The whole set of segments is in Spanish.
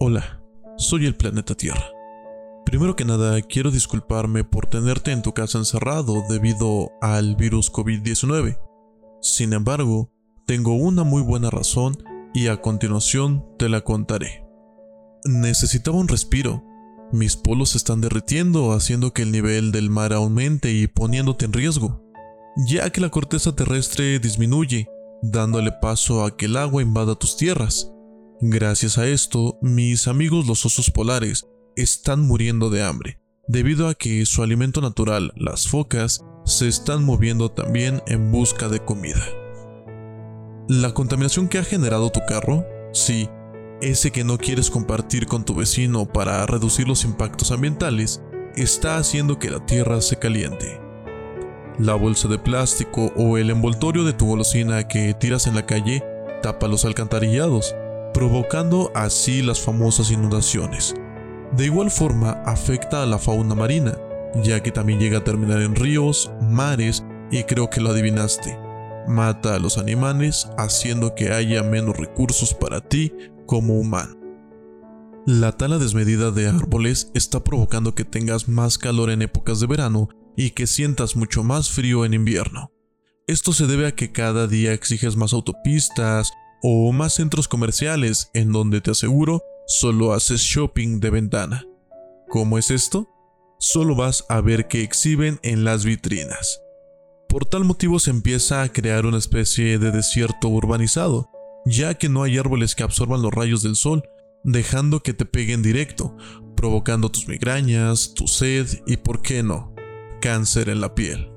Hola, soy el planeta Tierra. Primero que nada, quiero disculparme por tenerte en tu casa encerrado debido al virus COVID-19. Sin embargo, tengo una muy buena razón y a continuación te la contaré. Necesitaba un respiro. Mis polos se están derritiendo, haciendo que el nivel del mar aumente y poniéndote en riesgo, ya que la corteza terrestre disminuye, dándole paso a que el agua invada tus tierras. Gracias a esto, mis amigos los osos polares están muriendo de hambre, debido a que su alimento natural, las focas, se están moviendo también en busca de comida. La contaminación que ha generado tu carro, sí, ese que no quieres compartir con tu vecino para reducir los impactos ambientales, está haciendo que la tierra se caliente. La bolsa de plástico o el envoltorio de tu golosina que tiras en la calle tapa los alcantarillados, provocando así las famosas inundaciones. De igual forma afecta a la fauna marina, ya que también llega a terminar en ríos, mares y creo que lo adivinaste. Mata a los animales haciendo que haya menos recursos para ti como humano. La tala desmedida de árboles está provocando que tengas más calor en épocas de verano y que sientas mucho más frío en invierno. Esto se debe a que cada día exiges más autopistas o más centros comerciales en donde te aseguro solo haces shopping de ventana. ¿Cómo es esto? Solo vas a ver qué exhiben en las vitrinas. Por tal motivo se empieza a crear una especie de desierto urbanizado, ya que no hay árboles que absorban los rayos del sol, dejando que te peguen directo, provocando tus migrañas, tu sed y, por qué no, cáncer en la piel.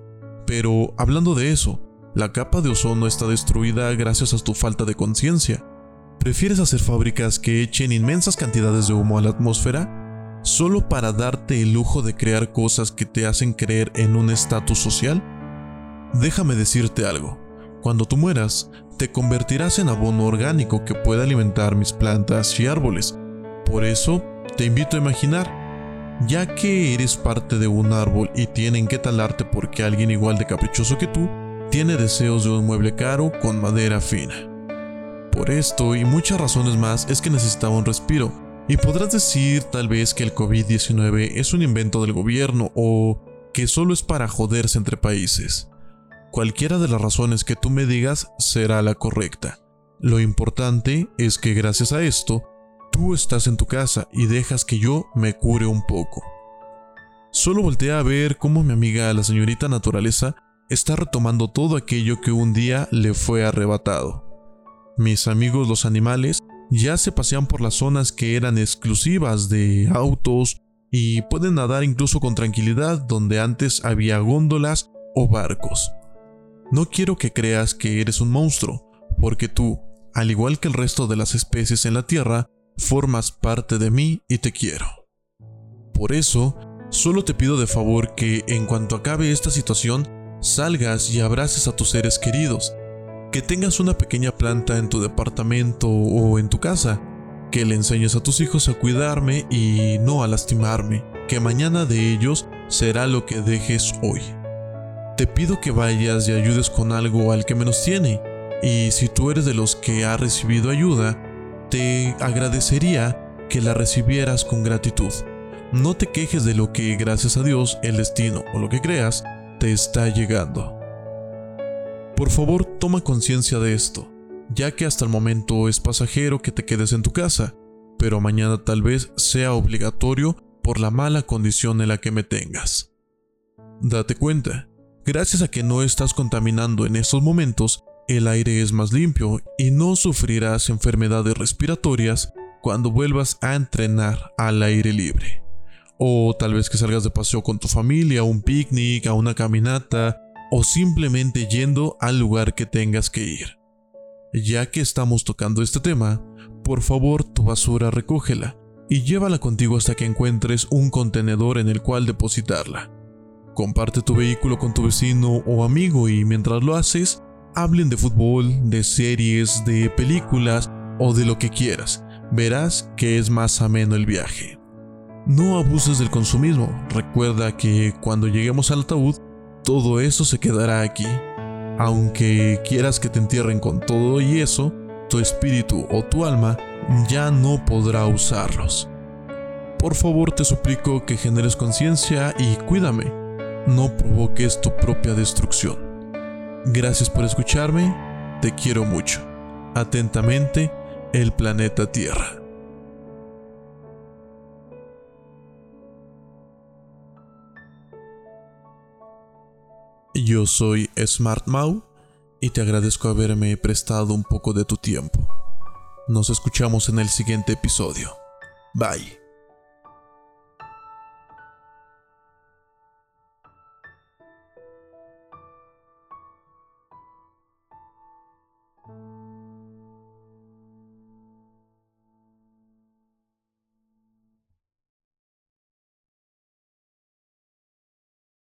Pero hablando de eso, la capa de ozono está destruida gracias a tu falta de conciencia. ¿Prefieres hacer fábricas que echen inmensas cantidades de humo a la atmósfera solo para darte el lujo de crear cosas que te hacen creer en un estatus social? Déjame decirte algo. Cuando tú mueras, te convertirás en abono orgánico que puede alimentar mis plantas y árboles. Por eso, te invito a imaginar, ya que eres parte de un árbol y tienen que talarte porque alguien igual de caprichoso que tú tiene deseos de un mueble caro con madera fina. Por esto y muchas razones más es que necesitaba un respiro, y podrás decir tal vez que el COVID-19 es un invento del gobierno o que solo es para joderse entre países. Cualquiera de las razones que tú me digas será la correcta. Lo importante es que gracias a esto, tú estás en tu casa y dejas que yo me cure un poco. Solo volteé a ver cómo mi amiga la señorita naturaleza está retomando todo aquello que un día le fue arrebatado. Mis amigos los animales ya se pasean por las zonas que eran exclusivas de autos y pueden nadar incluso con tranquilidad donde antes había góndolas o barcos. No quiero que creas que eres un monstruo, porque tú, al igual que el resto de las especies en la Tierra, formas parte de mí y te quiero. Por eso, solo te pido de favor que en cuanto acabe esta situación, salgas y abraces a tus seres queridos, que tengas una pequeña planta en tu departamento o en tu casa, que le enseñes a tus hijos a cuidarme y no a lastimarme, que mañana de ellos será lo que dejes hoy te pido que vayas y ayudes con algo al que menos tiene. Y si tú eres de los que ha recibido ayuda, te agradecería que la recibieras con gratitud. No te quejes de lo que, gracias a Dios, el destino o lo que creas, te está llegando. Por favor, toma conciencia de esto, ya que hasta el momento es pasajero que te quedes en tu casa, pero mañana tal vez sea obligatorio por la mala condición en la que me tengas. Date cuenta, Gracias a que no estás contaminando en estos momentos, el aire es más limpio y no sufrirás enfermedades respiratorias cuando vuelvas a entrenar al aire libre. O tal vez que salgas de paseo con tu familia, a un picnic, a una caminata, o simplemente yendo al lugar que tengas que ir. Ya que estamos tocando este tema, por favor tu basura recógela y llévala contigo hasta que encuentres un contenedor en el cual depositarla. Comparte tu vehículo con tu vecino o amigo y mientras lo haces, hablen de fútbol, de series, de películas o de lo que quieras. Verás que es más ameno el viaje. No abuses del consumismo. Recuerda que cuando lleguemos al ataúd, todo eso se quedará aquí. Aunque quieras que te entierren con todo y eso, tu espíritu o tu alma ya no podrá usarlos. Por favor te suplico que generes conciencia y cuídame. No provoques tu propia destrucción. Gracias por escucharme, te quiero mucho. Atentamente, el planeta Tierra. Yo soy Smart Mau y te agradezco haberme prestado un poco de tu tiempo. Nos escuchamos en el siguiente episodio. Bye.